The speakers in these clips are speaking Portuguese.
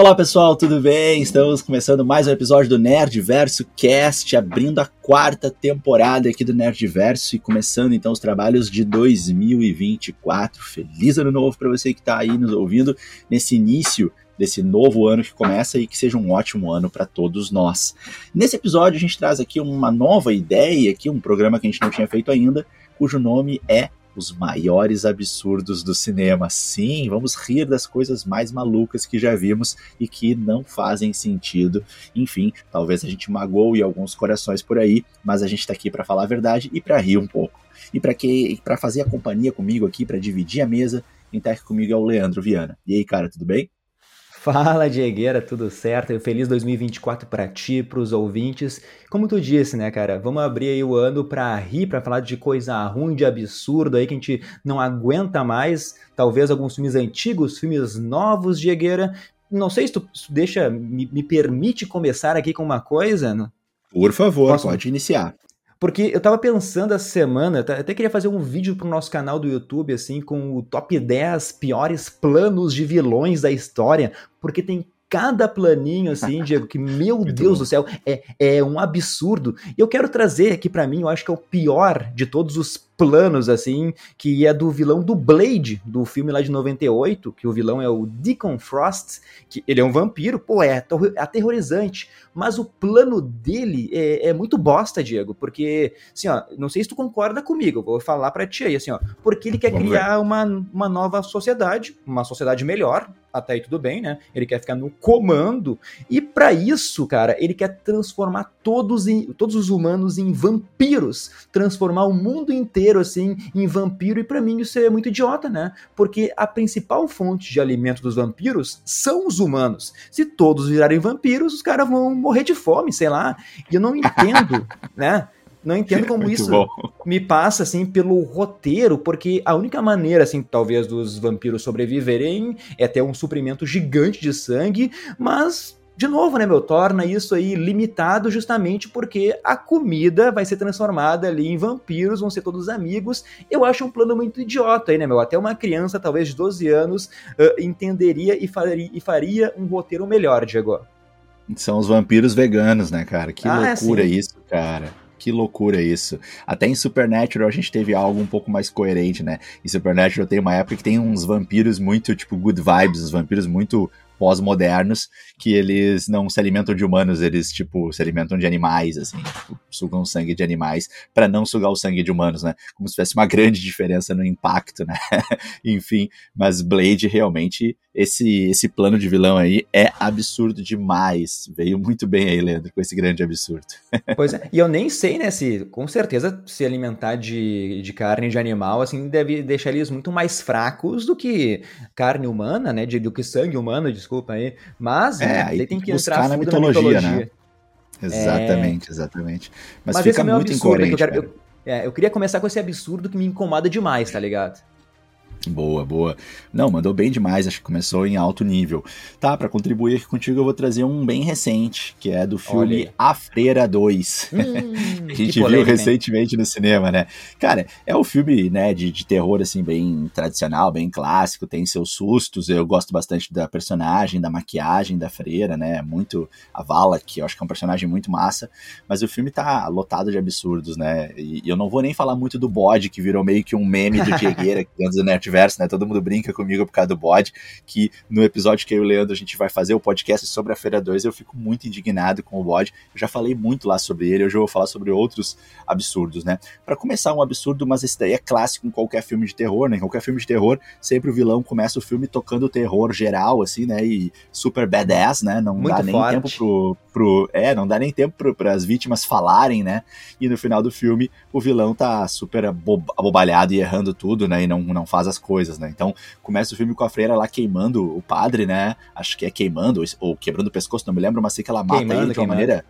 Olá pessoal, tudo bem? Estamos começando mais um episódio do Nerdverso Cast, abrindo a quarta temporada aqui do Nerdverso e começando então os trabalhos de 2024. Feliz ano novo para você que está aí nos ouvindo nesse início desse novo ano que começa e que seja um ótimo ano para todos nós. Nesse episódio a gente traz aqui uma nova ideia, aqui um programa que a gente não tinha feito ainda, cujo nome é os maiores absurdos do cinema. Sim, vamos rir das coisas mais malucas que já vimos e que não fazem sentido. Enfim, talvez a gente magoe alguns corações por aí, mas a gente está aqui para falar a verdade e para rir um pouco. E para que para fazer a companhia comigo aqui, para dividir a mesa, quem está aqui comigo é o Leandro Viana. E aí, cara, tudo bem? Fala, Diegueira, tudo certo? Feliz 2024 para ti, para os ouvintes. Como tu disse, né, cara? Vamos abrir aí o ano para rir, para falar de coisa ruim, de absurdo aí que a gente não aguenta mais. Talvez alguns filmes antigos, filmes novos, Diegueira. Não sei se tu, deixa, me, me, permite começar aqui com uma coisa. Por favor, Posso... pode iniciar. Porque eu tava pensando essa semana, até queria fazer um vídeo pro nosso canal do YouTube, assim, com o top 10 piores planos de vilões da história, porque tem cada planinho, assim, Diego, que, meu Deus bom. do céu, é, é um absurdo. E eu quero trazer aqui para mim, eu acho que é o pior de todos os planos, assim, que é do vilão do Blade, do filme lá de 98, que o vilão é o Deacon Frost, que ele é um vampiro, pô, é aterrorizante, mas o plano dele é, é muito bosta, Diego, porque, assim, ó, não sei se tu concorda comigo, vou falar pra ti aí, assim, ó, porque ele quer Vamos criar uma, uma nova sociedade, uma sociedade melhor, até aí tudo bem, né? Ele quer ficar no comando, e para isso, cara, ele quer transformar todos, em, todos os humanos em vampiros, transformar o mundo inteiro assim em vampiro, e para mim isso é muito idiota, né? Porque a principal fonte de alimento dos vampiros são os humanos. Se todos virarem vampiros, os caras vão morrer de fome, sei lá. E eu não entendo, né? Não entendo como Muito isso bom. me passa assim pelo roteiro, porque a única maneira assim, talvez dos vampiros sobreviverem é ter um suprimento gigante de sangue, mas de novo, né, meu, torna isso aí limitado justamente porque a comida vai ser transformada ali em vampiros, vão ser todos amigos. Eu acho um plano muito idiota aí, né, meu? Até uma criança, talvez de 12 anos, uh, entenderia e faria, e faria um roteiro melhor, Diego. São os vampiros veganos, né, cara? Que ah, loucura isso, cara. Que loucura isso. Até em Supernatural a gente teve algo um pouco mais coerente, né? Em Supernatural tem uma época que tem uns vampiros muito, tipo, good vibes, uns vampiros muito pós-modernos que eles não se alimentam de humanos, eles, tipo, se alimentam de animais, assim, tipo, sugam sangue de animais para não sugar o sangue de humanos, né? Como se tivesse uma grande diferença no impacto, né? Enfim, mas Blade realmente, esse, esse plano de vilão aí é absurdo demais. Veio muito bem aí, Leandro, com esse grande absurdo. pois é, e eu nem sei, né, se com certeza se alimentar de, de carne de animal, assim, deve deixar eles muito mais fracos do que carne humana, né? De, do que sangue humano, desculpa desculpa aí. Mas é, né, aí tem que entrar na mitologia, mitologia, né? Exatamente, é... exatamente. Mas, Mas fica é muito absurdo, incoerente. Eu, quero, eu, é, eu queria começar com esse absurdo que me incomoda demais, tá ligado? Boa, boa. Não, mandou bem demais, acho que começou em alto nível. Tá, para contribuir aqui contigo eu vou trazer um bem recente, que é do filme A Freira 2. Hum, a gente viu recentemente no cinema, né? Cara, é um filme, né, de, de terror, assim, bem tradicional, bem clássico, tem seus sustos, eu gosto bastante da personagem, da maquiagem da freira, né, muito a Vala, que eu acho que é um personagem muito massa, mas o filme tá lotado de absurdos, né, e, e eu não vou nem falar muito do bode, que virou meio que um meme do Diegueira, que dentro do Nerd multiverso, né? Todo mundo brinca comigo por causa do bode, que no episódio que eu e o Leandro a gente vai fazer o podcast sobre a Feira 2, eu fico muito indignado com o bode. Eu já falei muito lá sobre ele, hoje eu vou falar sobre outros absurdos, né? Para começar, um absurdo, mas esse daí é clássico em qualquer filme de terror, né? Em qualquer filme de terror, sempre o vilão começa o filme tocando terror geral, assim, né? E super badass, né? Não muito dá nem forte. tempo pro, pro. É, não dá nem tempo para as vítimas falarem, né? E no final do filme, o vilão tá super abobalhado e errando tudo, né? E não, não faz as coisas, né? Então começa o filme com a freira lá queimando o padre, né? Acho que é queimando ou quebrando o pescoço, não me lembro, mas sei que ela mata queimando, ele de uma maneira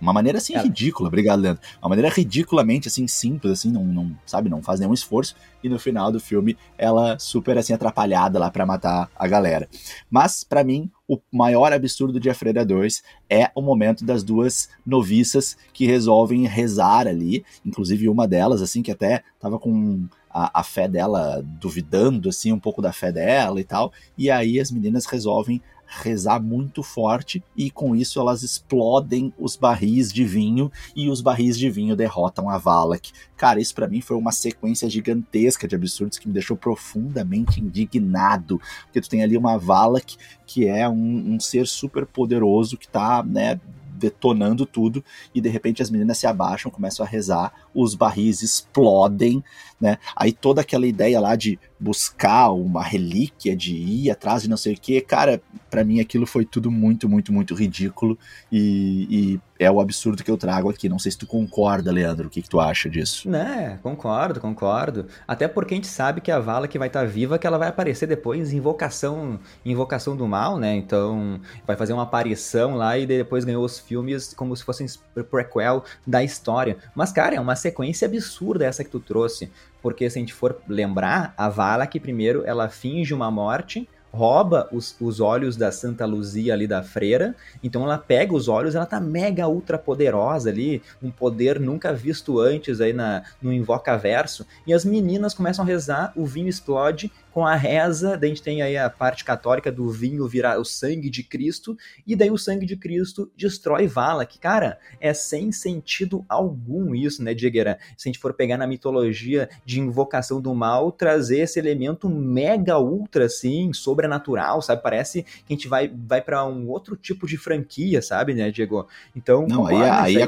uma maneira assim ridícula, obrigado, Leandro. Uma maneira ridiculamente assim simples, assim, não, não, sabe, não faz nenhum esforço. E no final do filme, ela super assim atrapalhada lá para matar a galera. Mas para mim, o maior absurdo de A Freira 2 é o momento das duas noviças que resolvem rezar ali, inclusive uma delas assim que até tava com a, a, fé dela, duvidando assim um pouco da fé dela e tal. E aí as meninas resolvem rezar muito forte e com isso elas explodem os barris de vinho e os barris de vinho derrotam a Valak. Cara, isso para mim foi uma sequência gigantesca de absurdos que me deixou profundamente indignado, porque tu tem ali uma Valak que é um, um ser super poderoso que tá, né, detonando tudo e de repente as meninas se abaixam, começam a rezar, os barris explodem, né? Aí toda aquela ideia lá de buscar uma relíquia, de ir atrás de não sei o que, cara, para mim aquilo foi tudo muito, muito, muito ridículo e, e, é o absurdo que eu trago aqui. Não sei se tu concorda, Leandro, o que, que tu acha disso? Né, concordo, concordo. Até porque a gente sabe que a Vala que vai estar tá viva, que ela vai aparecer depois em Invocação, Invocação do Mal, né? Então vai fazer uma aparição lá e depois ganhou os filmes como se fossem prequel da história. Mas, cara, é uma sequência absurda essa que tu trouxe. Porque se a gente for lembrar, a Vala que primeiro ela finge uma morte, rouba os, os olhos da Santa Luzia ali da freira, então ela pega os olhos, ela tá mega ultra poderosa ali, um poder nunca visto antes aí na, no Invoca Verso, e as meninas começam a rezar, o vinho explode com a reza, daí a gente tem aí a parte católica do vinho virar o sangue de Cristo, e daí o sangue de Cristo destrói Vala, que, cara, é sem sentido algum isso, né, Diegueira? Se a gente for pegar na mitologia de invocação do mal, trazer esse elemento mega ultra, assim, sobrenatural, sabe? Parece que a gente vai, vai para um outro tipo de franquia, sabe, né, Diego? Então, Não, aí, aí, aí é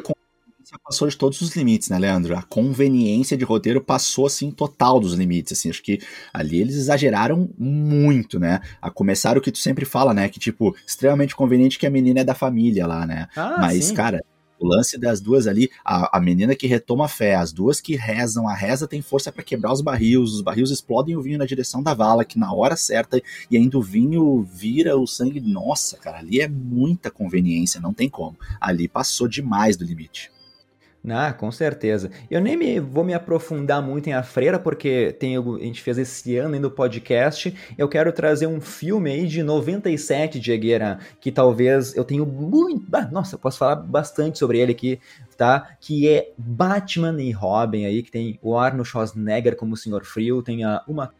passou de todos os limites, né, Leandro? A conveniência de roteiro passou, assim, total dos limites, assim, acho que ali eles exageraram muito, né? A começar o que tu sempre fala, né, que, tipo, extremamente conveniente que a menina é da família lá, né? Ah, Mas, sim. cara, o lance das duas ali, a, a menina que retoma a fé, as duas que rezam, a reza tem força para quebrar os barris, os barris explodem o vinho na direção da vala, que na hora certa, e ainda o vinho vira o sangue. Nossa, cara, ali é muita conveniência, não tem como. Ali passou demais do limite. Ah, com certeza. Eu nem me, vou me aprofundar muito em A Freira, porque tem, a gente fez esse ano ainda o podcast. Eu quero trazer um filme aí de 97, Diegueira, que talvez eu tenho muito. Ah, nossa, eu posso falar bastante sobre ele aqui, tá? Que é Batman e Robin aí, que tem o Arnold Schwarzenegger como o Senhor Frio, tem a Uma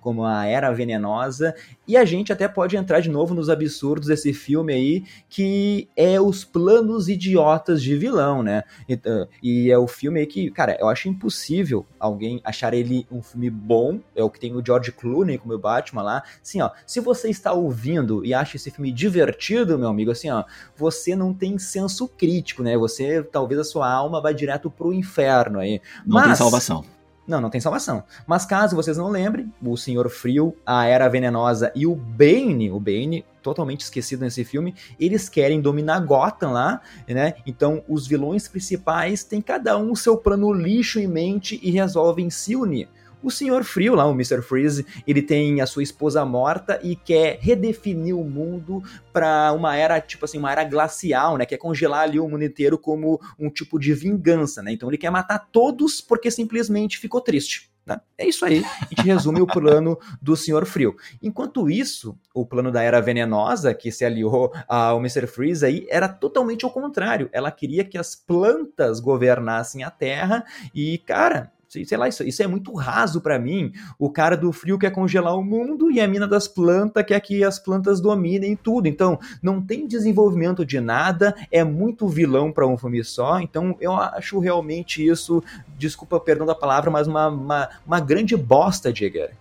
como a Era Venenosa, e a gente até pode entrar de novo nos absurdos desse filme aí, que é os planos idiotas de vilão, né? E, uh, e é o filme aí que, cara, eu acho impossível alguém achar ele um filme bom, é o que tem o George Clooney como o Batman lá. Assim, ó, se você está ouvindo e acha esse filme divertido, meu amigo, assim, ó, você não tem senso crítico, né? Você, talvez a sua alma vá direto pro inferno aí. Não Mas, tem salvação. Não, não tem salvação. Mas caso vocês não lembrem, o Senhor Frio, a Era Venenosa e o Bane, o Bane, totalmente esquecido nesse filme, eles querem dominar Gotham lá, né? Então os vilões principais têm cada um seu plano lixo em mente e resolvem se unir. O Senhor Frio, lá, o Mr. Freeze, ele tem a sua esposa morta e quer redefinir o mundo para uma era, tipo assim, uma era glacial, né? Quer congelar ali o mundo inteiro como um tipo de vingança, né? Então ele quer matar todos porque simplesmente ficou triste. Né? É isso aí, a gente resume o plano do Senhor Frio. Enquanto isso, o plano da Era Venenosa, que se aliou ao Mr. Freeze aí, era totalmente ao contrário. Ela queria que as plantas governassem a Terra e, cara, sei lá, isso, isso é muito raso para mim. O cara do frio quer congelar o mundo e a mina das plantas quer que as plantas dominem tudo. Então, não tem desenvolvimento de nada, é muito vilão para um filme só. Então, eu acho realmente isso, desculpa, perdão da palavra, mas uma, uma, uma grande bosta, Jigger.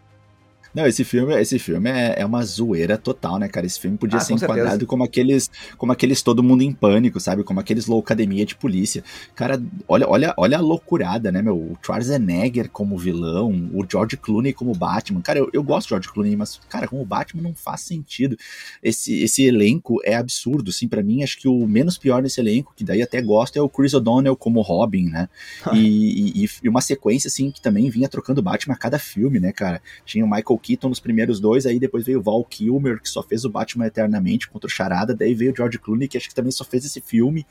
Não, esse filme, esse filme é, é uma zoeira total, né, cara? Esse filme podia ah, ser enquadrado certeza. como aqueles, como aqueles Todo Mundo em Pânico, sabe? Como aqueles Loucademia de Polícia. Cara, olha, olha, olha a loucurada, né, meu? O Schwarzenegger como vilão, o George Clooney como Batman. Cara, eu, eu gosto de George Clooney, mas, cara, como Batman não faz sentido. Esse, esse elenco é absurdo, assim, para mim, acho que o menos pior nesse elenco, que daí até gosto, é o Chris O'Donnell como Robin, né? e, e, e uma sequência, assim, que também vinha trocando Batman a cada filme, né, cara? Tinha o Michael Keaton nos primeiros dois, aí depois veio o Val Kilmer, que só fez o Batman Eternamente contra o Charada, daí veio o George Clooney, que acho que também só fez esse filme.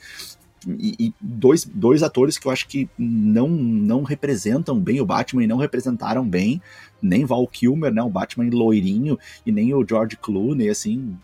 E, e, dois, dois atores que eu acho que não, não representam bem o Batman e não representaram bem, nem Val Kilmer, né, o Batman loirinho, e nem o George Clooney, assim,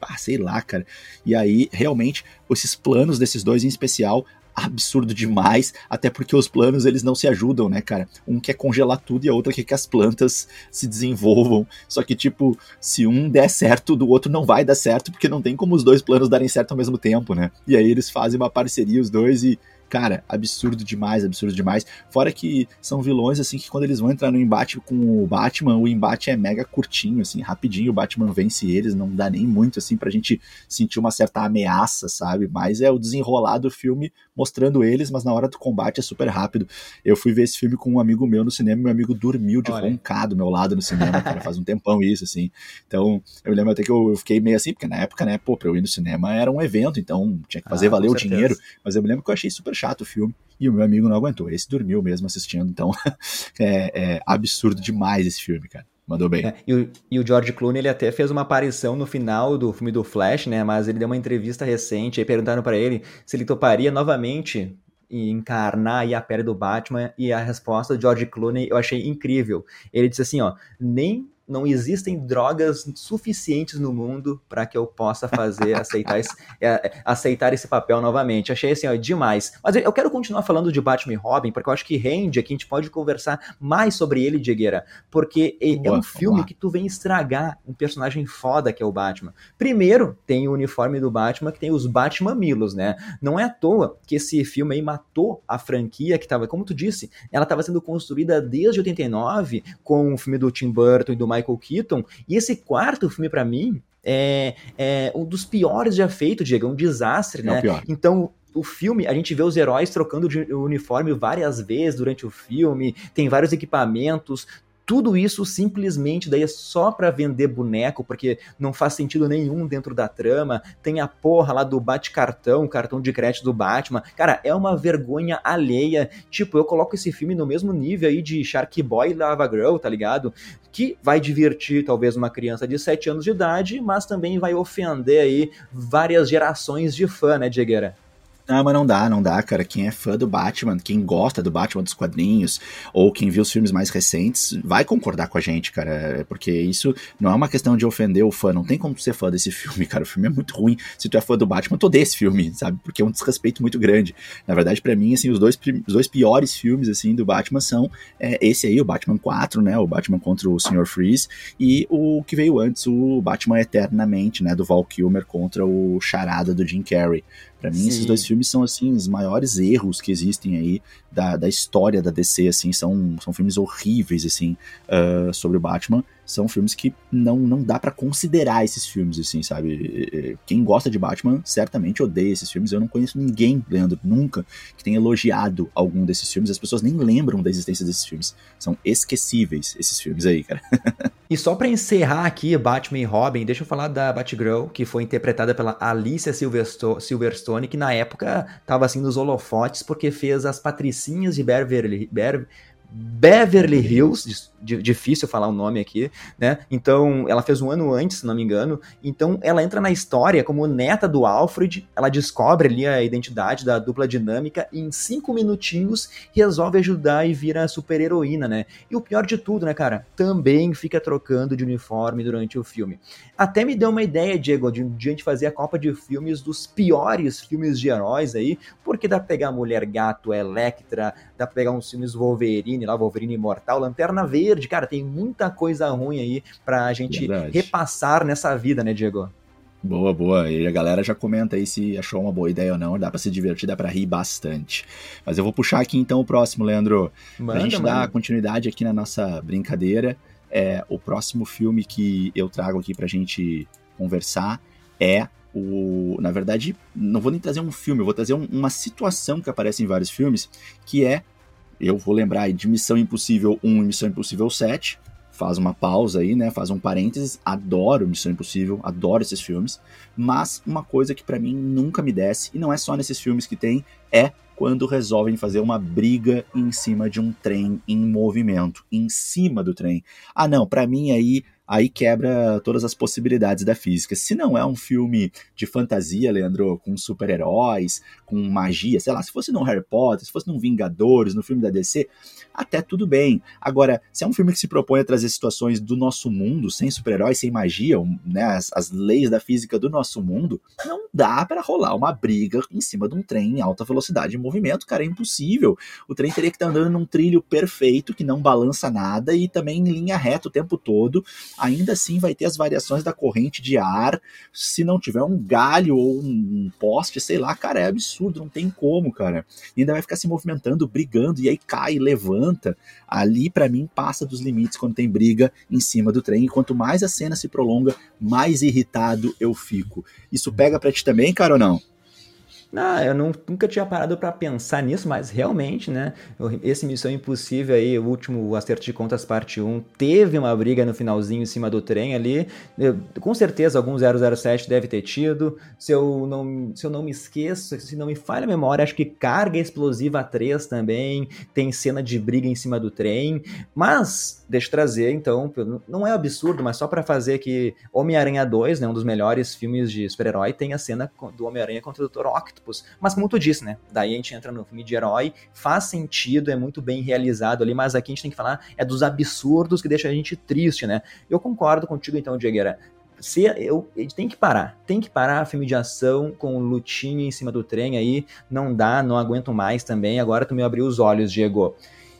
ah, sei lá, cara. E aí, realmente, esses planos desses dois em especial absurdo demais, até porque os planos eles não se ajudam, né, cara? Um quer congelar tudo e a outra quer que as plantas se desenvolvam. Só que, tipo, se um der certo, do outro não vai dar certo, porque não tem como os dois planos darem certo ao mesmo tempo, né? E aí eles fazem uma parceria, os dois, e Cara, absurdo demais, absurdo demais. Fora que são vilões, assim, que quando eles vão entrar no embate com o Batman, o embate é mega curtinho, assim, rapidinho o Batman vence eles, não dá nem muito, assim, pra gente sentir uma certa ameaça, sabe? Mas é o desenrolar do filme mostrando eles, mas na hora do combate é super rápido. Eu fui ver esse filme com um amigo meu no cinema, meu amigo dormiu de Olha. roncar do meu lado no cinema, cara, faz um tempão isso, assim. Então, eu lembro até que eu, fiquei meio assim, porque na época, né, pô, pra eu ir no cinema era um evento, então tinha que fazer ah, valer o dinheiro, mas eu me lembro que eu achei super chato o filme e o meu amigo não aguentou. Esse dormiu mesmo assistindo, então é, é absurdo demais esse filme, cara. Mandou bem. É, e, o, e, o, George Clooney, ele até fez uma aparição no final do filme do Flash, né? Mas ele deu uma entrevista recente, aí perguntaram para ele se ele toparia novamente encarnar aí a pele do Batman, e a resposta do George Clooney eu achei incrível. Ele disse assim, ó, nem não existem drogas suficientes no mundo para que eu possa fazer aceitar esse, é, aceitar esse papel novamente. Achei assim, ó, demais. Mas eu quero continuar falando de Batman e Robin, porque eu acho que rende aqui, a gente pode conversar mais sobre ele, Diegueira, porque é um filme que tu vem estragar um personagem foda que é o Batman. Primeiro, tem o uniforme do Batman, que tem os Batman Milos, né? Não é à toa que esse filme aí matou a franquia que estava, como tu disse, ela estava sendo construída desde 89 com o filme do Tim Burton e do Michael Keaton. E esse quarto filme, para mim, é, é, um dos piores já feito, Diego. É um desastre, né? É então, o filme, a gente vê os heróis trocando de uniforme várias vezes durante o filme, tem vários equipamentos, tudo isso simplesmente daí é só para vender boneco, porque não faz sentido nenhum dentro da trama. Tem a porra lá do bate-cartão, cartão de crédito do Batman. Cara, é uma vergonha alheia. Tipo, eu coloco esse filme no mesmo nível aí de Shark Boy e Lava Girl, tá ligado? Que vai divertir talvez uma criança de 7 anos de idade, mas também vai ofender aí várias gerações de fã, né, Diegueira? Não, mas não dá, não dá, cara. Quem é fã do Batman, quem gosta do Batman dos quadrinhos, ou quem viu os filmes mais recentes, vai concordar com a gente, cara. Porque isso não é uma questão de ofender o fã. Não tem como ser fã desse filme, cara. O filme é muito ruim. Se tu é fã do Batman, tu odeia esse filme, sabe? Porque é um desrespeito muito grande. Na verdade, para mim, assim, os dois, os dois piores filmes, assim, do Batman são é, esse aí, o Batman 4, né? O Batman contra o Sr. Freeze, e o que veio antes, o Batman Eternamente, né? Do Val Kilmer contra o Charada do Jim Carrey. Para mim, Sim. esses dois filmes são, assim, os maiores erros que existem aí da, da história da DC, assim, são, são filmes horríveis, assim, uh, sobre o Batman são filmes que não, não dá para considerar esses filmes, assim, sabe? Quem gosta de Batman certamente odeia esses filmes. Eu não conheço ninguém, Leandro, nunca, que tenha elogiado algum desses filmes. As pessoas nem lembram da existência desses filmes. São esquecíveis esses filmes aí, cara. e só para encerrar aqui Batman e Robin, deixa eu falar da Batgirl, que foi interpretada pela Alicia Silverstone, que na época tava assim nos holofotes porque fez as patricinhas de Beverly Beverly Hills, difícil falar o nome aqui, né? Então, ela fez um ano antes, se não me engano. Então, ela entra na história como neta do Alfred, ela descobre ali a identidade da dupla dinâmica e em cinco minutinhos resolve ajudar e vira super heroína, né? E o pior de tudo, né, cara? Também fica trocando de uniforme durante o filme. Até me deu uma ideia, Diego, de, de a gente fazer a Copa de Filmes dos piores filmes de heróis aí, porque dá pra pegar Mulher Gato, Electra, dá pra pegar uns filmes Wolverine lá, Wolverine Imortal, Lanterna Verde, cara, tem muita coisa ruim aí pra gente Verdade. repassar nessa vida, né, Diego? Boa, boa. E a galera já comenta aí se achou uma boa ideia ou não. Dá pra se divertir, dá pra rir bastante. Mas eu vou puxar aqui então o próximo, Leandro. Manda, pra gente manda. dar continuidade aqui na nossa brincadeira. É, o próximo filme que eu trago aqui pra gente conversar é o. Na verdade, não vou nem trazer um filme, eu vou trazer um, uma situação que aparece em vários filmes, que é eu vou lembrar aí de Missão Impossível 1 e Missão Impossível 7. Faz uma pausa aí, né? Faz um parênteses. Adoro Missão Impossível, adoro esses filmes. Mas uma coisa que para mim nunca me desce, e não é só nesses filmes que tem, é quando resolvem fazer uma briga em cima de um trem em movimento, em cima do trem. Ah, não, para mim aí aí quebra todas as possibilidades da física. Se não é um filme de fantasia, Leandro, com super-heróis, com magia, sei lá, se fosse no Harry Potter, se fosse no Vingadores, no filme da DC, até tudo bem. Agora, se é um filme que se propõe a trazer situações do nosso mundo, sem super-heróis, sem magia, né, as, as, leis da física do nosso mundo, não dá para rolar uma briga em cima de um trem em alta velocidade movimento, cara, é impossível. O trem teria que estar tá andando num trilho perfeito, que não balança nada e também em linha reta o tempo todo. Ainda assim vai ter as variações da corrente de ar. Se não tiver um galho ou um poste, sei lá, cara, é absurdo, não tem como, cara. E ainda vai ficar se movimentando, brigando, e aí cai, levanta. Ali, para mim, passa dos limites quando tem briga em cima do trem. E quanto mais a cena se prolonga, mais irritado eu fico. Isso pega pra ti também, cara, ou não? Ah, eu não, nunca tinha parado para pensar nisso, mas realmente, né? Esse Missão Impossível aí, o último Acerto de Contas Parte 1, teve uma briga no finalzinho em cima do trem ali. Eu, com certeza algum 007 deve ter tido. Se eu, não, se eu não me esqueço, se não me falha a memória, acho que Carga Explosiva 3 também tem cena de briga em cima do trem. Mas, deixa eu trazer então, não é absurdo, mas só para fazer aqui Homem-Aranha 2, né? Um dos melhores filmes de super-herói, tem a cena do Homem-Aranha contra o Dr. Octopus Octopus. Mas como tu disse, né? Daí a gente entra no filme de herói, faz sentido, é muito bem realizado ali, mas aqui a gente tem que falar é dos absurdos que deixa a gente triste, né? Eu concordo contigo então, Diegueira. Se eu, a tem que parar, tem que parar filme de ação com lutinha em cima do trem aí, não dá, não aguento mais também. Agora tu me abriu os olhos, Diego.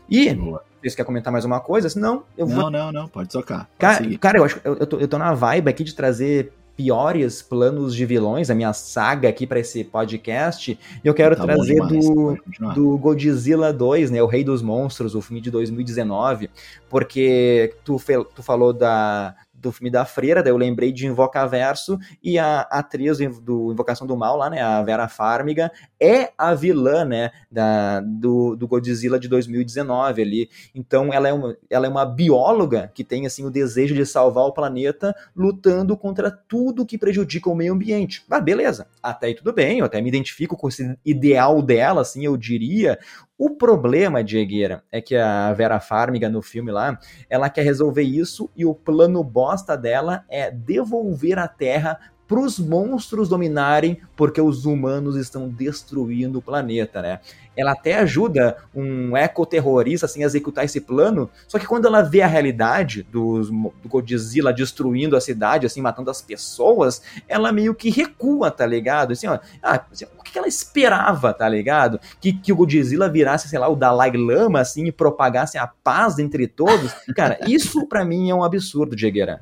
E Boa. Você quer comentar mais uma coisa? Senão, eu não, vou. Não, não, não, pode tocar. Pode cara, cara, eu acho eu, eu, tô, eu tô na vibe aqui de trazer piores planos de vilões, a minha saga aqui para esse podcast, eu quero tá trazer do, do Godzilla 2, né, o Rei dos Monstros, o filme de 2019, porque tu, tu falou da, do filme da Freira, daí eu lembrei de Invocaverso, e a atriz do Invocação do Mal lá, né, a Vera Farmiga, é a vilã, né, da, do, do Godzilla de 2019 ali. Então ela é, uma, ela é uma bióloga que tem, assim, o desejo de salvar o planeta, lutando contra tudo que prejudica o meio ambiente. Ah, beleza, até aí tudo bem, eu até me identifico com esse ideal dela, assim, eu diria, o problema, Diegueira, é que a Vera Farmiga no filme lá, ela quer resolver isso e o plano bosta dela é devolver a Terra para os monstros dominarem, porque os humanos estão destruindo o planeta, né? Ela até ajuda um ecoterrorista assim, a executar esse plano, só que quando ela vê a realidade do, do Godzilla destruindo a cidade, assim, matando as pessoas, ela meio que recua, tá ligado? Assim, ó, ah, assim, o que ela esperava, tá ligado? Que, que o Godzilla virasse, sei lá, o Dalai Lama, assim, e propagasse a paz entre todos? Cara, isso para mim é um absurdo, Diegueira.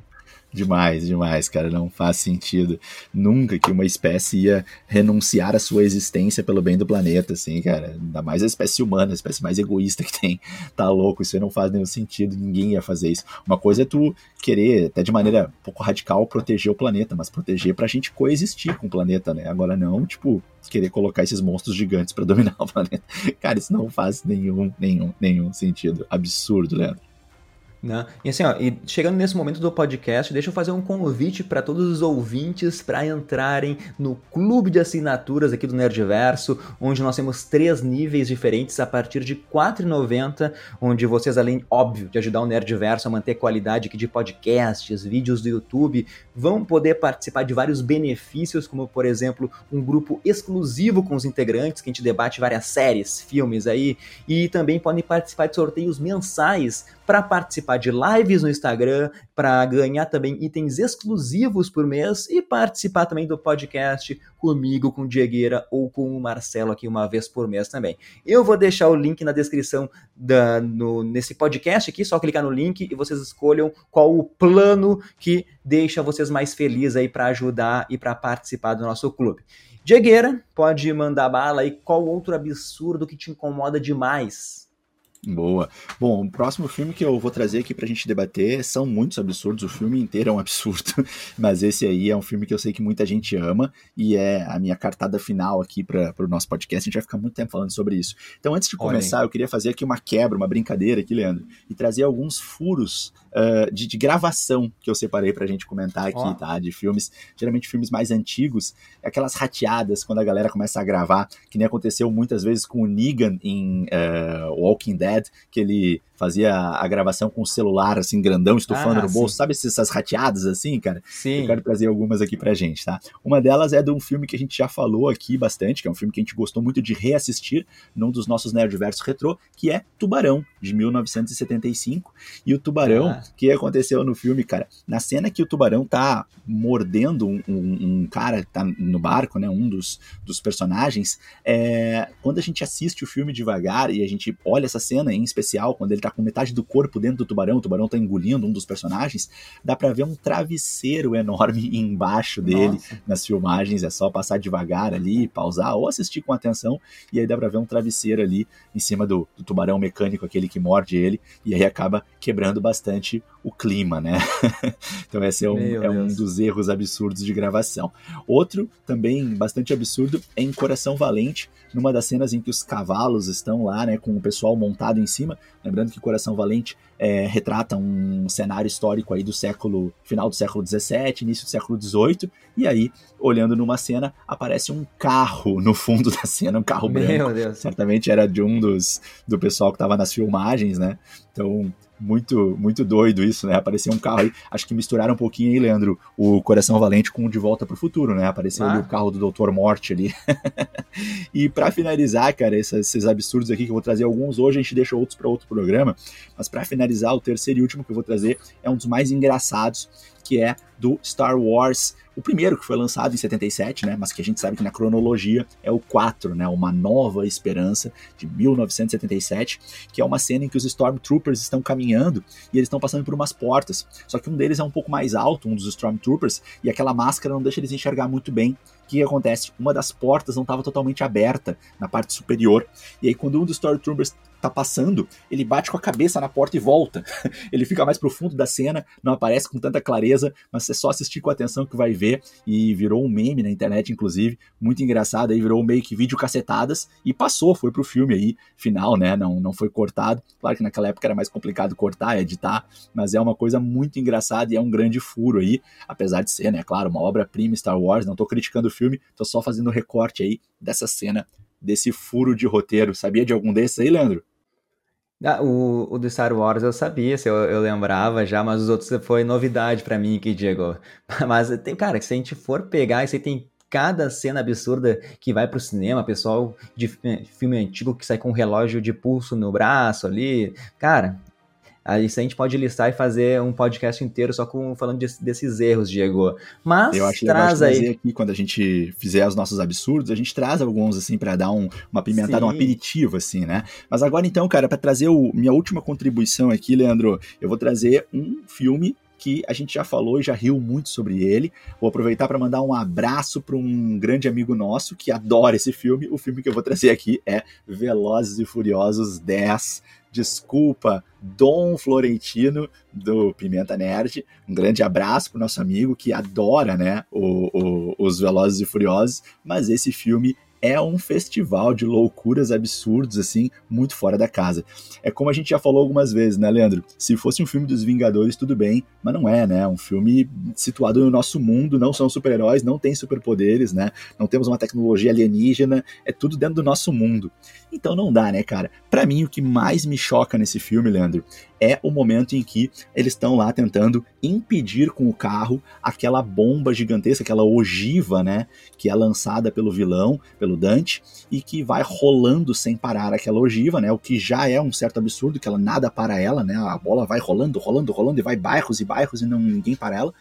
Demais, demais, cara. Não faz sentido nunca que uma espécie ia renunciar à sua existência pelo bem do planeta, assim, cara. Ainda mais a espécie humana, a espécie mais egoísta que tem. Tá louco, isso aí não faz nenhum sentido, ninguém ia fazer isso. Uma coisa é tu querer, até de maneira um pouco radical, proteger o planeta, mas proteger pra gente coexistir com o planeta, né? Agora não, tipo, querer colocar esses monstros gigantes para dominar o planeta. Cara, isso não faz nenhum, nenhum, nenhum sentido. Absurdo, Leandro. Né? E assim, ó, e chegando nesse momento do podcast, deixa eu fazer um convite para todos os ouvintes para entrarem no clube de assinaturas aqui do Nerdverso, onde nós temos três níveis diferentes a partir de R$ 4,90, onde vocês, além, óbvio, de ajudar o Nerdverso a manter qualidade aqui de podcasts, vídeos do YouTube, vão poder participar de vários benefícios, como por exemplo, um grupo exclusivo com os integrantes, que a gente debate várias séries, filmes aí, e também podem participar de sorteios mensais para participar de lives no Instagram, para ganhar também itens exclusivos por mês e participar também do podcast comigo, com o Diegueira ou com o Marcelo aqui uma vez por mês também. Eu vou deixar o link na descrição da, no, nesse podcast aqui, só clicar no link e vocês escolham qual o plano que deixa vocês mais felizes aí para ajudar e para participar do nosso clube. Diegueira, pode mandar bala aí qual outro absurdo que te incomoda demais Boa. Bom, o próximo filme que eu vou trazer aqui pra gente debater são muitos absurdos. O filme inteiro é um absurdo, mas esse aí é um filme que eu sei que muita gente ama e é a minha cartada final aqui para o nosso podcast. A gente vai ficar muito tempo falando sobre isso. Então, antes de começar, eu queria fazer aqui uma quebra, uma brincadeira aqui, Leandro, e trazer alguns furos uh, de, de, gravação que eu separei pra gente comentar aqui, oh. tá? De filmes, geralmente filmes mais antigos, aquelas rateadas quando a galera começa a gravar, que nem aconteceu muitas vezes com o Negan em uh, Walking Dead, que ele fazia a gravação com o celular, assim, grandão, estufando ah, no bolso. Sim. Sabe essas rateadas, assim, cara? Sim. Eu quero trazer algumas aqui pra gente, tá? Uma delas é de um filme que a gente já falou aqui bastante, que é um filme que a gente gostou muito de reassistir num dos nossos Nerdverso Retrô, que é Tubarão, de 1975. E o Tubarão, ah. que aconteceu no filme, cara, na cena que o Tubarão tá mordendo um, um, um cara que tá no barco, né, um dos, dos personagens, é, quando a gente assiste o filme devagar e a gente olha essa cena em especial, quando ele tá com metade do corpo dentro do tubarão, o tubarão tá engolindo um dos personagens, dá para ver um travesseiro enorme embaixo dele Nossa. nas filmagens, é só passar devagar ali, pausar ou assistir com atenção, e aí dá pra ver um travesseiro ali em cima do, do tubarão mecânico, aquele que morde ele, e aí acaba quebrando bastante o clima, né? então esse é um, é um dos erros absurdos de gravação. Outro, também bastante absurdo, é em Coração Valente, numa das cenas em que os cavalos estão lá, né, com o pessoal montado em cima, lembrando que Coração Valente é, retrata um cenário histórico aí do século, final do século XVII, início do século XVIII, e aí, olhando numa cena, aparece um carro no fundo da cena, um carro Meu branco. Deus. Certamente era de um dos, do pessoal que estava nas filmagens, né, então muito muito doido isso, né? Apareceu um carro aí, acho que misturaram um pouquinho aí, Leandro, o Coração Valente com o De Volta para o Futuro, né? Apareceu ah. ali o carro do Dr. Morte ali. e para finalizar, cara, esses, esses, absurdos aqui que eu vou trazer alguns hoje, a gente deixa outros para outro programa, mas para finalizar, o terceiro e último que eu vou trazer é um dos mais engraçados, que é do Star Wars o primeiro que foi lançado em 77, né, mas que a gente sabe que na cronologia é o 4, né, Uma Nova Esperança, de 1977, que é uma cena em que os Stormtroopers estão caminhando e eles estão passando por umas portas. Só que um deles é um pouco mais alto, um dos Stormtroopers, e aquela máscara não deixa eles enxergar muito bem. O que acontece? Uma das portas não estava totalmente aberta na parte superior. E aí, quando um dos Stormtroopers tá passando, ele bate com a cabeça na porta e volta. ele fica mais profundo da cena, não aparece com tanta clareza, mas é só assistir com atenção que vai ver. E virou um meme na internet, inclusive, muito engraçado. Aí virou meio que vídeo cacetadas e passou, foi pro filme aí, final, né? Não, não foi cortado. Claro que naquela época era mais complicado cortar, editar, mas é uma coisa muito engraçada e é um grande furo aí, apesar de ser, né? Claro, uma obra-prima Star Wars. Não tô criticando o filme, tô só fazendo recorte aí dessa cena desse furo de roteiro. Sabia de algum desses aí, Leandro? Ah, o, o do Star Wars eu sabia, eu, eu lembrava já, mas os outros foi novidade para mim aqui, Diego. Mas tem, cara, se a gente for pegar, isso aí tem cada cena absurda que vai pro cinema, pessoal de filme antigo que sai com um relógio de pulso no braço ali. Cara, a gente pode listar e fazer um podcast inteiro só com falando de, desses erros, Diego. Mas eu acho traz aí aqui quando a gente fizer os nossos absurdos, a gente traz alguns assim para dar um, uma pimentada, Sim. um aperitivo assim, né? Mas agora então, cara, para trazer o, minha última contribuição aqui, Leandro, eu vou trazer um filme que a gente já falou e já riu muito sobre ele. Vou aproveitar para mandar um abraço para um grande amigo nosso que adora esse filme. O filme que eu vou trazer aqui é Velozes e Furiosos 10 Desculpa, Dom Florentino, do Pimenta Nerd. Um grande abraço pro nosso amigo que adora, né, o, o, os Velozes e Furiosos, mas esse filme é um festival de loucuras absurdos, assim, muito fora da casa. É como a gente já falou algumas vezes, né, Leandro? Se fosse um filme dos Vingadores, tudo bem, mas não é, né? Um filme situado no nosso mundo, não são super-heróis, não tem superpoderes, né? Não temos uma tecnologia alienígena, é tudo dentro do nosso mundo. Então não dá, né, cara? Para mim, o que mais me choca nesse filme, Leandro, é o momento em que eles estão lá tentando impedir com o carro aquela bomba gigantesca, aquela ogiva, né, que é lançada pelo vilão, pelo Dante, e que vai rolando sem parar aquela ogiva, né, o que já é um certo absurdo, que ela nada para ela, né, a bola vai rolando, rolando, rolando, e vai bairros e bairros e não ninguém para ela,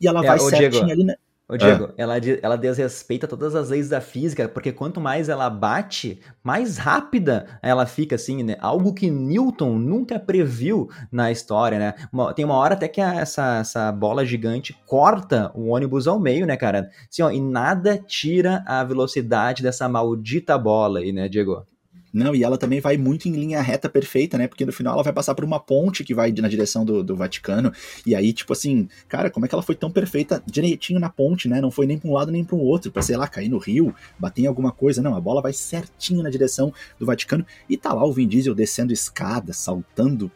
e ela é, vai certinho Diego. ali, né, Ô, Diego, é. ela, ela desrespeita todas as leis da física, porque quanto mais ela bate, mais rápida ela fica, assim, né? Algo que Newton nunca previu na história, né? Uma, tem uma hora até que a, essa, essa bola gigante corta o ônibus ao meio, né, cara? Assim, ó, e nada tira a velocidade dessa maldita bola aí, né, Diego? Não, e ela também vai muito em linha reta perfeita, né? Porque no final ela vai passar por uma ponte que vai na direção do, do Vaticano. E aí, tipo assim, cara, como é que ela foi tão perfeita direitinho na ponte, né? Não foi nem pra um lado nem um outro, pra, sei lá, cair no rio, bater em alguma coisa. Não, a bola vai certinho na direção do Vaticano. E tá lá o Vin Diesel descendo escada, saltando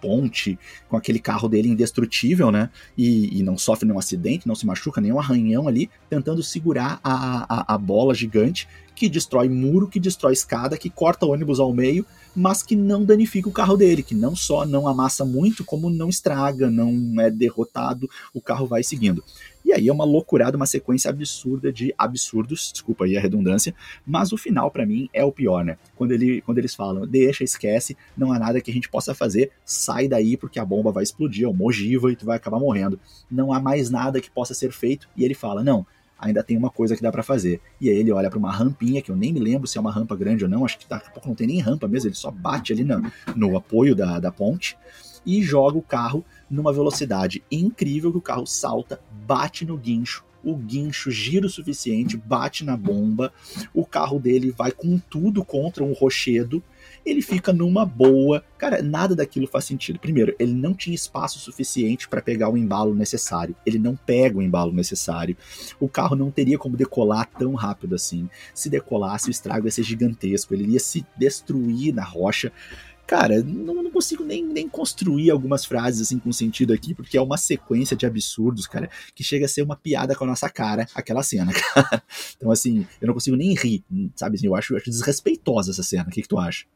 ponte com aquele carro dele indestrutível, né? E, e não sofre nenhum acidente, não se machuca, nenhum arranhão ali, tentando segurar a, a, a bola gigante que destrói muro, que destrói escada, que corta ônibus ao meio, mas que não danifica o carro dele, que não só não amassa muito, como não estraga, não é derrotado, o carro vai seguindo. E aí é uma loucurada, uma sequência absurda de absurdos, desculpa aí a redundância, mas o final para mim é o pior, né? Quando, ele, quando eles falam, deixa, esquece, não há nada que a gente possa fazer, sai daí porque a bomba vai explodir, é uma ogiva e tu vai acabar morrendo. Não há mais nada que possa ser feito, e ele fala, não, ainda tem uma coisa que dá para fazer. E aí ele olha para uma rampinha, que eu nem me lembro se é uma rampa grande ou não, acho que daqui a pouco não tem nem rampa mesmo, ele só bate ali no, no apoio da, da ponte e joga o carro numa velocidade incrível que o carro salta, bate no guincho, o guincho gira o suficiente, bate na bomba, o carro dele vai com tudo contra um rochedo, ele fica numa boa. Cara, nada daquilo faz sentido. Primeiro, ele não tinha espaço suficiente para pegar o embalo necessário. Ele não pega o embalo necessário. O carro não teria como decolar tão rápido assim. Se decolasse, o estrago ia ser gigantesco. Ele ia se destruir na rocha cara, não, não, consigo nem, nem construir algumas frases assim com sentido aqui, porque é uma sequência de absurdos, cara, que chega a ser uma piada com a nossa cara, aquela cena, cara. Então, assim, eu não consigo nem rir, sabe? Eu, acho, eu acho desrespeitosa essa cena. O que, que tu acha?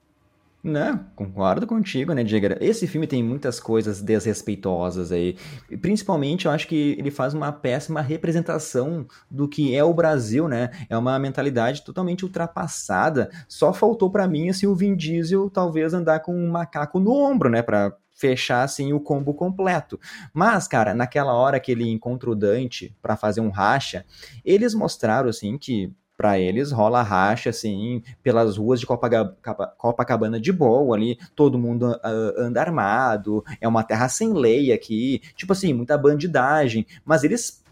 Não, concordo contigo, né, Diego? Esse filme tem muitas coisas desrespeitosas aí. Principalmente, eu acho que ele faz uma péssima representação do que é o Brasil, né? É uma mentalidade totalmente ultrapassada. Só faltou para mim, assim, o Vin Diesel talvez andar com um macaco no ombro, né? Pra fechar assim o combo completo. Mas, cara, naquela hora que ele encontra o Dante para fazer um racha, eles mostraram assim que para eles rola racha assim pelas ruas de Copacabana de boa ali, todo mundo uh, anda armado, é uma terra sem lei aqui, tipo assim, muita bandidagem, mas eles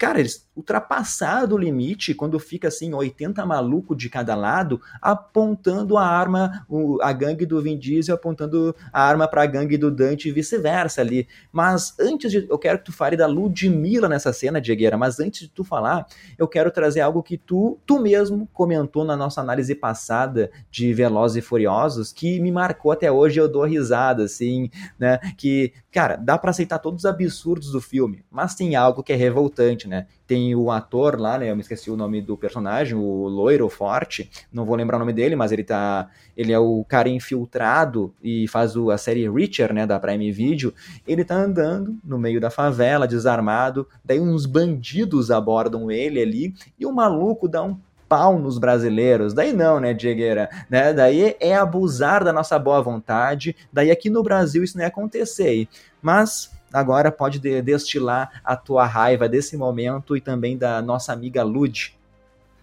cara, eles ultrapassado o limite quando fica assim 80 maluco de cada lado apontando a arma, o, a gangue do Vin Diesel apontando a arma para a gangue do Dante e vice-versa ali. Mas antes de eu quero que tu fale da Ludmilla nessa cena, Diegueira, mas antes de tu falar, eu quero trazer algo que tu tu mesmo comentou na nossa análise passada de Velozes e Furiosos que me marcou até hoje, eu dou risada assim, né? Que, cara, dá para aceitar todos os absurdos do filme, mas tem algo que é revoltante, né? Tem o ator lá, né? Eu me esqueci o nome do personagem, o loiro forte, não vou lembrar o nome dele, mas ele tá. Ele é o cara infiltrado e faz o, a série Richard, né? Da Prime Video. Ele tá andando no meio da favela, desarmado. Daí uns bandidos abordam ele ali e o maluco dá um pau nos brasileiros. Daí não, né, Diegueira? Né? Daí é abusar da nossa boa vontade. Daí aqui no Brasil isso não ia acontecer. Mas agora pode destilar a tua raiva desse momento e também da nossa amiga Lud.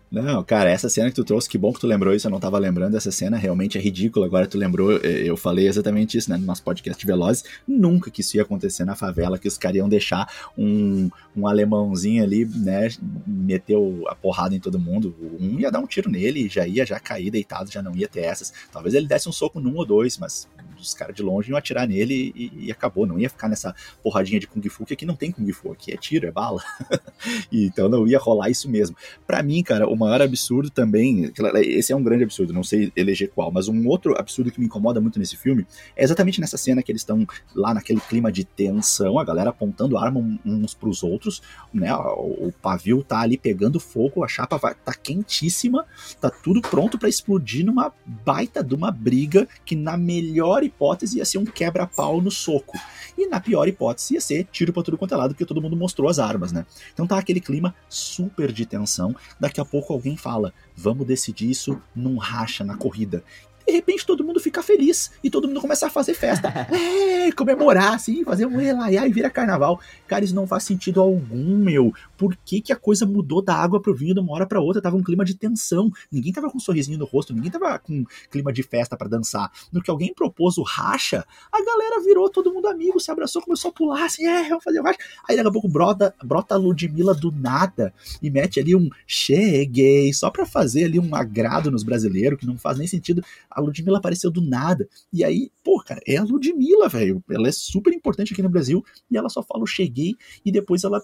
Não, cara, essa cena que tu trouxe, que bom que tu lembrou isso, eu não tava lembrando, essa cena realmente é ridícula, agora tu lembrou, eu falei exatamente isso, né, no nosso podcast Velozes, nunca que isso ia acontecer na favela, que os caras iam deixar um, um alemãozinho ali, né, meteu a porrada em todo mundo, um ia dar um tiro nele, já ia já cair deitado, já não ia ter essas, talvez ele desse um soco num ou dois, mas os caras de longe iam atirar nele e, e, acabou. Não ia ficar nessa porradinha de Kung Fu, que aqui não tem Kung Fu, aqui é tiro, é bala. então não ia rolar isso mesmo. Para mim, cara, o maior absurdo também, esse é um grande absurdo, não sei eleger qual, mas um outro absurdo que me incomoda muito nesse filme é exatamente nessa cena que eles estão lá naquele clima de tensão, a galera apontando arma uns pros outros, né? O, o pavio tá ali pegando fogo, a chapa vai, tá quentíssima, tá tudo pronto para explodir numa baita de uma briga que na melhor hipótese ia ser um quebra-pau no soco. E na pior hipótese ia ser tiro pra tudo quanto é lado, porque todo mundo mostrou as armas, né? Então tá aquele clima super de tensão. Daqui a pouco alguém fala: vamos decidir isso num racha na corrida de repente todo mundo fica feliz e todo mundo começa a fazer festa. É, comemorar, assim, fazer um relaiar e vira carnaval. Cara, isso não faz sentido algum, meu. Por que, que a coisa mudou da água pro vinho de uma hora para outra? Tava um clima de tensão. Ninguém tava com um sorrisinho no rosto, ninguém tava com um clima de festa para dançar. No que alguém propôs o racha, a galera virou todo mundo amigo, se abraçou, começou a pular, assim, é, vamos fazer o racha. Aí daqui a pouco brota, brota a Ludmilla do nada e mete ali um cheguei, só pra fazer ali um agrado nos brasileiros, que não faz nem sentido a Ludmilla apareceu do nada. E aí, pô, cara, é a Ludmilla, velho. Ela é super importante aqui no Brasil e ela só fala o cheguei e depois ela,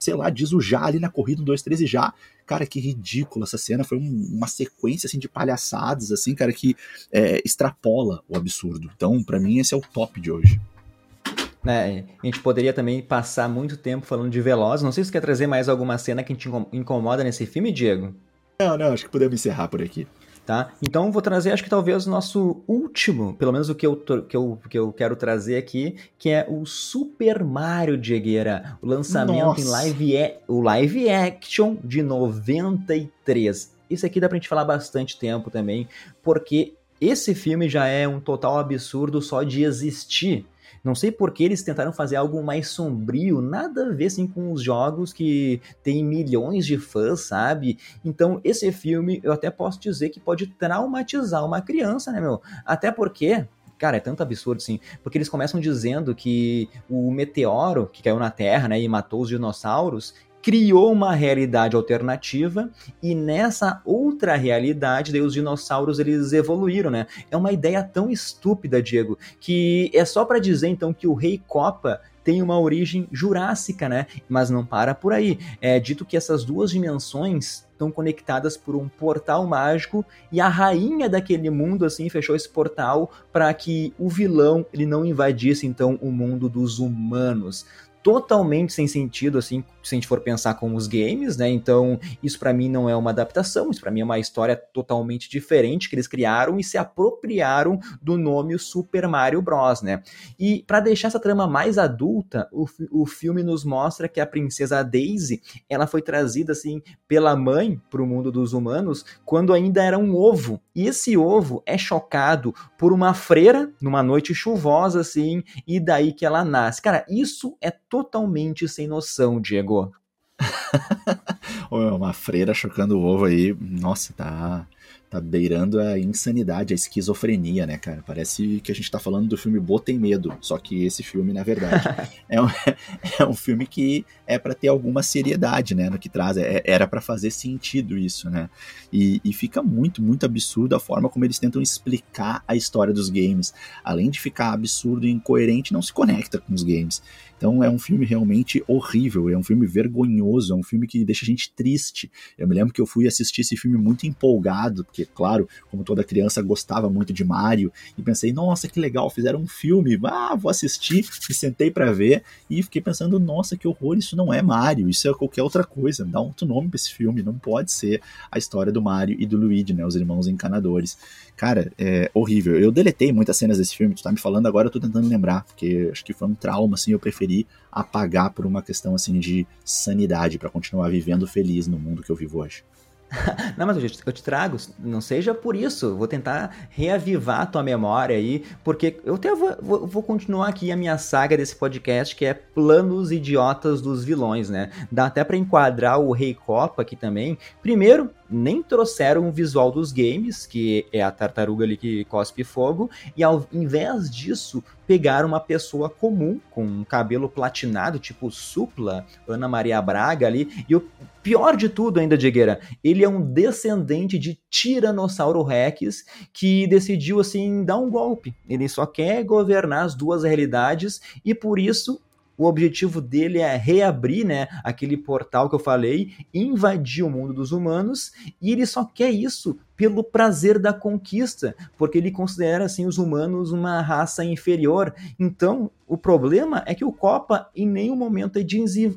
sei lá, diz o já ali na corrida, um, dois, três e já. Cara, que ridículo essa cena. Foi um, uma sequência, assim, de palhaçadas, assim, cara, que é, extrapola o absurdo. Então, para mim, esse é o top de hoje. Né? A gente poderia também passar muito tempo falando de Veloz. Não sei se você quer trazer mais alguma cena que te incomoda nesse filme, Diego. Não, não, acho que podemos encerrar por aqui. Tá? Então vou trazer, acho que talvez o nosso último, pelo menos o que eu, que eu, que eu quero trazer aqui, que é o Super Mario Diegueira, o lançamento Nossa. em live, o live action de 93. Isso aqui dá pra gente falar bastante tempo também, porque esse filme já é um total absurdo só de existir. Não sei por que eles tentaram fazer algo mais sombrio, nada a ver assim com os jogos que tem milhões de fãs, sabe? Então, esse filme eu até posso dizer que pode traumatizar uma criança, né, meu? Até porque Cara, é tanto absurdo, assim, porque eles começam dizendo que o meteoro que caiu na Terra, né, e matou os dinossauros, criou uma realidade alternativa e nessa outra realidade, daí os dinossauros eles evoluíram, né? É uma ideia tão estúpida, Diego, que é só para dizer então que o Rei Copa tem uma origem jurássica, né? Mas não para por aí. É dito que essas duas dimensões estão conectadas por um portal mágico e a rainha daquele mundo assim fechou esse portal para que o vilão ele não invadisse então o mundo dos humanos totalmente sem sentido, assim, se a gente for pensar com os games, né? Então, isso para mim não é uma adaptação, isso para mim é uma história totalmente diferente que eles criaram e se apropriaram do nome Super Mario Bros, né? E para deixar essa trama mais adulta, o, o filme nos mostra que a princesa Daisy, ela foi trazida assim pela mãe para o mundo dos humanos quando ainda era um ovo. E esse ovo é chocado por uma freira numa noite chuvosa assim, e daí que ela nasce. Cara, isso é totalmente sem noção, Diego. Uma freira chocando o ovo aí, nossa, tá tá beirando a insanidade, a esquizofrenia, né, cara? Parece que a gente tá falando do filme Botem Medo, só que esse filme, na verdade, é, um, é um filme que é para ter alguma seriedade, né, no que traz, é, era para fazer sentido isso, né? E, e fica muito, muito absurdo a forma como eles tentam explicar a história dos games. Além de ficar absurdo e incoerente, não se conecta com os games. Então é um filme realmente horrível, é um filme vergonhoso, é um filme que deixa a gente triste. Eu me lembro que eu fui assistir esse filme muito empolgado, porque, claro, como toda criança, gostava muito de Mario, e pensei, nossa, que legal, fizeram um filme, ah, vou assistir, me sentei para ver, e fiquei pensando, nossa, que horror, isso não é Mario, isso é qualquer outra coisa, dá outro nome pra esse filme, não pode ser a história do Mario e do Luigi, né, os irmãos encanadores. Cara, é horrível. Eu deletei muitas cenas desse filme, tu tá me falando agora, eu tô tentando lembrar, porque acho que foi um trauma, assim, eu preferi apagar por uma questão, assim, de sanidade, para continuar vivendo feliz no mundo que eu vivo hoje. Não, mas eu te trago, não seja por isso, vou tentar reavivar tua memória aí, porque eu até vou, vou, vou, continuar aqui a minha saga desse podcast, que é Planos Idiotas dos Vilões, né? Dá até para enquadrar o Rei Copa aqui também. Primeiro, nem trouxeram o visual dos games, que é a tartaruga ali que cospe fogo, e ao invés disso, pegaram uma pessoa comum, com um cabelo platinado, tipo Supla, Ana Maria Braga ali, e o pior de tudo ainda, Diegueira, ele é um descendente de Tiranossauro Rex que decidiu, assim, dar um golpe. Ele só quer governar as duas realidades e por isso o objetivo dele é reabrir, né, aquele portal que eu falei, invadir o mundo dos humanos, e ele só quer isso pelo prazer da conquista, porque ele considera assim os humanos uma raça inferior. Então, o problema é que o Copa em nenhum momento é,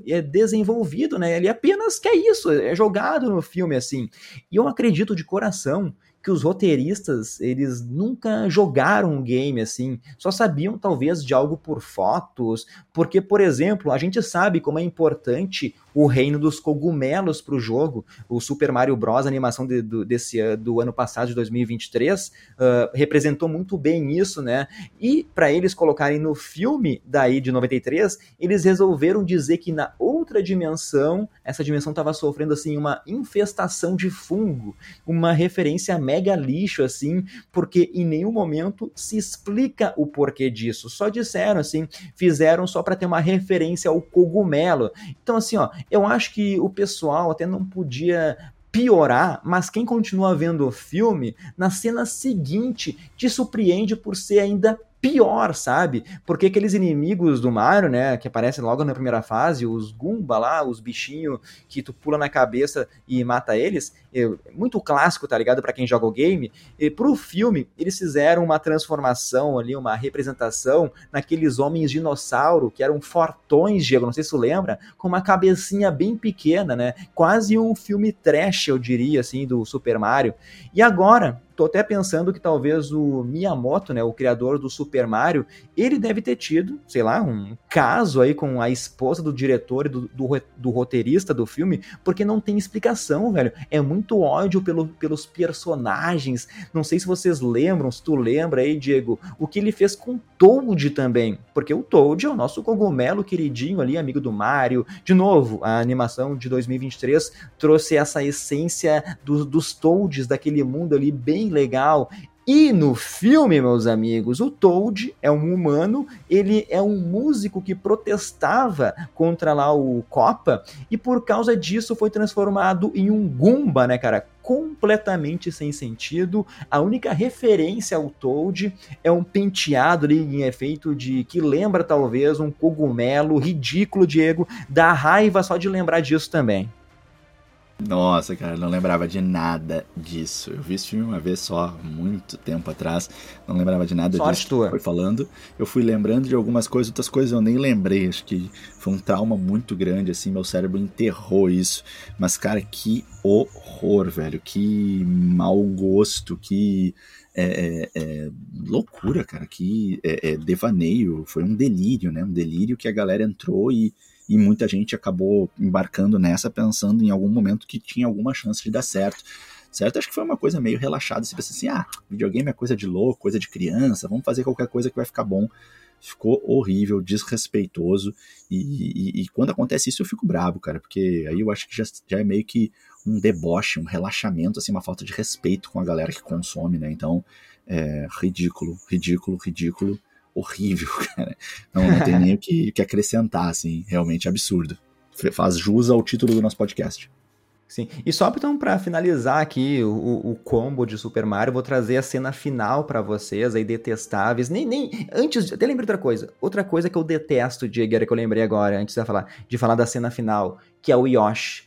é desenvolvido, né? Ele apenas quer isso, é jogado no filme assim. E eu acredito de coração que os roteiristas, eles nunca jogaram um game assim, só sabiam talvez de algo por fotos, porque, por exemplo, a gente sabe como é importante o reino dos cogumelos para o jogo. O Super Mario Bros. Animação de, do, desse, do ano passado, de 2023, uh, representou muito bem isso, né? E para eles colocarem no filme daí de 93, eles resolveram dizer que na outra dimensão, essa dimensão estava sofrendo assim uma infestação de fungo, uma referência mega lixo assim, porque em nenhum momento se explica o porquê disso. Só disseram assim, fizeram só para ter uma referência ao cogumelo. Então assim, ó, eu acho que o pessoal até não podia piorar, mas quem continua vendo o filme, na cena seguinte te surpreende por ser ainda pior, sabe? Porque aqueles inimigos do Mario, né, que aparecem logo na primeira fase, os Goomba lá, os bichinhos que tu pula na cabeça e mata eles, é muito clássico, tá ligado? Para quem joga o game. E pro filme, eles fizeram uma transformação ali, uma representação naqueles homens dinossauro que eram fortões, Diego, não sei se tu lembra, com uma cabecinha bem pequena, né? Quase um filme trash, eu diria, assim, do Super Mario. E agora, tô até pensando que talvez o Miyamoto, né, o criador do Super Mario, ele deve ter tido, sei lá, um caso aí com a esposa do diretor e do, do, do roteirista do filme, porque não tem explicação, velho. É muito ódio pelo, pelos personagens. Não sei se vocês lembram, se tu lembra aí, Diego, o que ele fez com Toad também, porque o Toad é o nosso cogumelo queridinho ali, amigo do Mario. De novo, a animação de 2023 trouxe essa essência do, dos Toads, daquele mundo ali bem legal. E no filme, meus amigos, o Toad é um humano, ele é um músico que protestava contra lá o Copa e por causa disso foi transformado em um Goomba, né, cara? Completamente sem sentido. A única referência ao Toad é um penteado ali em efeito de que lembra talvez um cogumelo ridículo, Diego. Dá raiva só de lembrar disso também. Nossa, cara, não lembrava de nada disso. Eu vi esse filme uma vez só, muito tempo atrás. Não lembrava de nada Sorte disso. Tua. Foi falando. Eu fui lembrando de algumas coisas, outras coisas eu nem lembrei. Acho que foi um trauma muito grande, assim. Meu cérebro enterrou isso. Mas, cara, que horror, velho. Que mau gosto, que. É, é, é, loucura, cara, que é, é devaneio, foi um delírio, né? Um delírio que a galera entrou e, e muita gente acabou embarcando nessa pensando em algum momento que tinha alguma chance de dar certo. Certo? Acho que foi uma coisa meio relaxada. Você pensa assim, ah, videogame é coisa de louco, coisa de criança, vamos fazer qualquer coisa que vai ficar bom. Ficou horrível, desrespeitoso. E, e, e quando acontece isso, eu fico bravo, cara, porque aí eu acho que já, já é meio que um deboche, um relaxamento, assim, uma falta de respeito com a galera que consome, né? Então, é ridículo, ridículo, ridículo horrível, cara. Não, não tem nem o que, que acrescentar, assim, realmente absurdo. Faz jus ao título do nosso podcast. Sim. E só então para finalizar aqui o, o, combo de Super Mario, vou trazer a cena final para vocês aí detestáveis. Nem nem antes, até lembrei outra coisa. Outra coisa que eu detesto, Diego, que eu lembrei agora antes de falar, de falar da cena final, que é o Yoshi.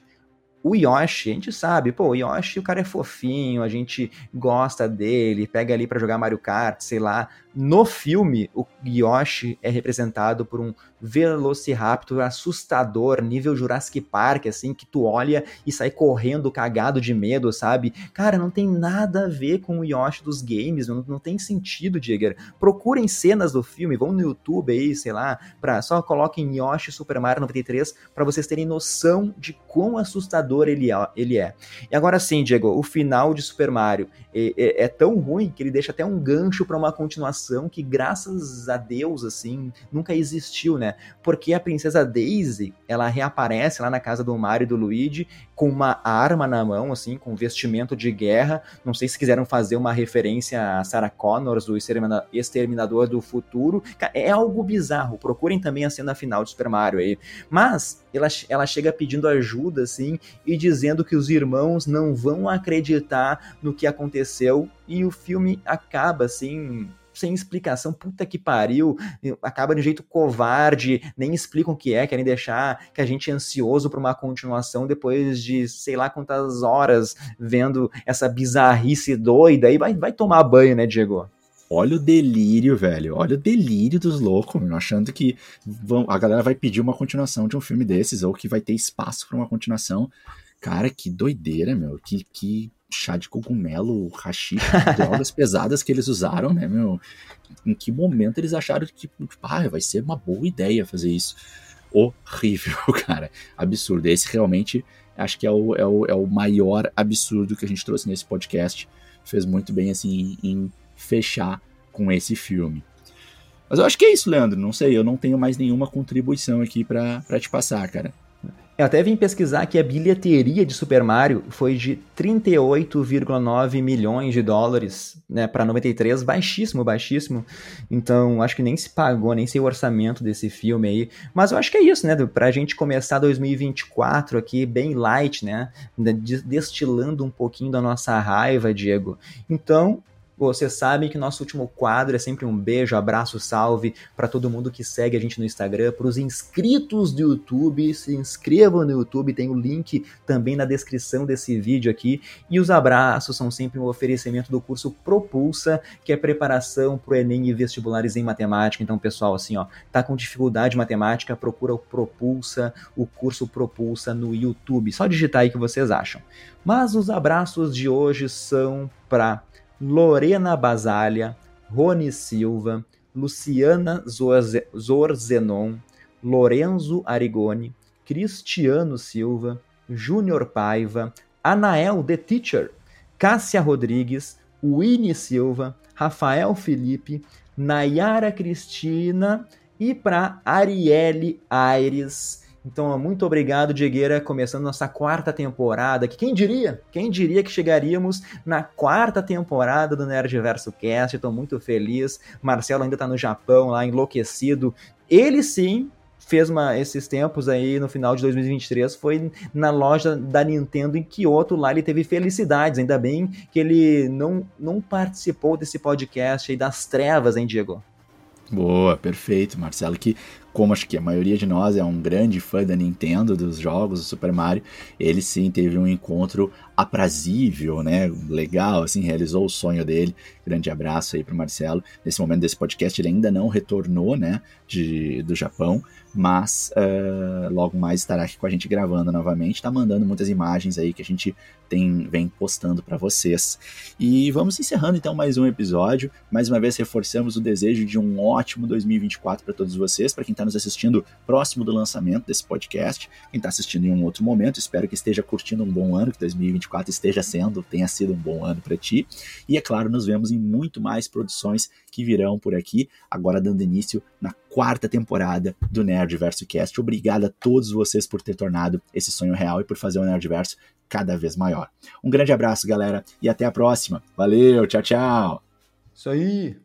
O Yoshi, a gente sabe, pô, o Yoshi, o cara é fofinho, a gente gosta dele, pega ali para jogar Mario Kart, sei lá. No filme, o Yoshi é representado por um Velociraptor assustador, nível Jurassic Park, assim, que tu olha e sai correndo cagado de medo, sabe? Cara, não tem nada a ver com o Yoshi dos games, não, não tem sentido, Jigger. Procurem cenas do filme, vão no YouTube aí, sei lá, pra, só coloquem Yoshi Super Mario 93 para vocês terem noção de quão assustador ele é, ele é. E agora sim, Diego, o final de Super Mario é, é, é tão ruim que ele deixa até um gancho para uma continuação que, graças a Deus, assim, nunca existiu, né? Porque a princesa Daisy, ela reaparece lá na casa do Mario e do Luigi com uma arma na mão, assim, com vestimento de guerra. Não sei se quiseram fazer uma referência a Sarah Connors, do Exterminador do Futuro. É algo bizarro. Procurem também a cena final de Super Mario aí. Mas ela, ela chega pedindo ajuda, assim, e dizendo que os irmãos não vão acreditar no que aconteceu. E o filme acaba, assim, sem explicação, puta que pariu, acaba de um jeito covarde, nem explicam o que é, querem deixar que a gente é ansioso para uma continuação depois de sei lá quantas horas vendo essa bizarrice doida, e vai, vai tomar banho, né, Diego? Olha o delírio, velho. Olha o delírio dos loucos, meu, achando que vão, a galera vai pedir uma continuação de um filme desses, ou que vai ter espaço para uma continuação. Cara, que doideira, meu. Que, que chá de cogumelo, rachixe, drogas pesadas que eles usaram, né, meu? Em que momento eles acharam que, tipo, ah, vai ser uma boa ideia fazer isso? Horrível, cara. Absurdo. Esse realmente acho que é o, é o, é o maior absurdo que a gente trouxe nesse podcast. Fez muito bem, assim, em fechar com esse filme. Mas eu acho que é isso, Leandro. Não sei, eu não tenho mais nenhuma contribuição aqui para te passar, cara. Eu até vim pesquisar que a bilheteria de Super Mario foi de 38,9 milhões de dólares, né, para 93, baixíssimo, baixíssimo. Então, acho que nem se pagou, nem sei o orçamento desse filme aí. Mas eu acho que é isso, né, pra gente começar 2024 aqui bem light, né, destilando um pouquinho da nossa raiva, Diego. Então, Vocês sabem que nosso último quadro é sempre um beijo, abraço, salve para todo mundo que segue a gente no Instagram, para os inscritos do YouTube, se inscrevam no YouTube, tem o link também na descrição desse vídeo aqui. E os abraços são sempre um oferecimento do curso Propulsa, que é preparação para o Enem e vestibulares em matemática. Então, pessoal, assim, ó, tá com dificuldade em matemática, procura o Propulsa, o curso Propulsa no YouTube. Só digitar aí que vocês acham. Mas os abraços de hoje são para Lorena Basália, Rony Silva, Luciana Zorzenon, Lorenzo Arigoni, Cristiano Silva, Júnior Paiva, Anael The Teacher, Cássia Rodrigues, Winnie Silva, Rafael Felipe, Nayara Cristina e para Arielle Aires. Então, muito obrigado, Diegueira, começando nossa quarta temporada. Que quem diria? Quem diria que chegaríamos na quarta temporada do Nerdverso Cast? Estou muito feliz. Marcelo ainda está no Japão, lá enlouquecido. Ele sim fez uma, esses tempos aí no final de 2023 foi na loja da Nintendo em Kyoto, lá ele teve felicidades, ainda bem que ele não, não participou desse podcast aí das trevas, hein, Diego? Boa, perfeito, Marcelo, que como acho que a maioria de nós é um grande fã da Nintendo, dos jogos do Super Mario, ele sim teve um encontro aprazível, né? Legal, assim, realizou o sonho dele. Grande abraço aí pro Marcelo. Nesse momento desse podcast ele ainda não retornou, né, de, do Japão, mas uh, logo mais estará aqui com a gente gravando novamente, tá mandando muitas imagens aí que a gente tem vem postando para vocês. E vamos encerrando então mais um episódio. Mais uma vez reforçamos o desejo de um ótimo 2024 para todos vocês, para quem está nos assistindo próximo do lançamento desse podcast, quem está assistindo em um outro momento, espero que esteja curtindo um bom ano, que 2024 esteja sendo, tenha sido um bom ano para ti. E é claro, nos vemos em muito mais produções que virão por aqui, agora dando início na quarta temporada do Nerdverso Cast. Obrigado a todos vocês por ter tornado esse sonho real e por fazer o Nerdverso cada vez maior. Um grande abraço, galera, e até a próxima. Valeu, tchau, tchau. Isso aí.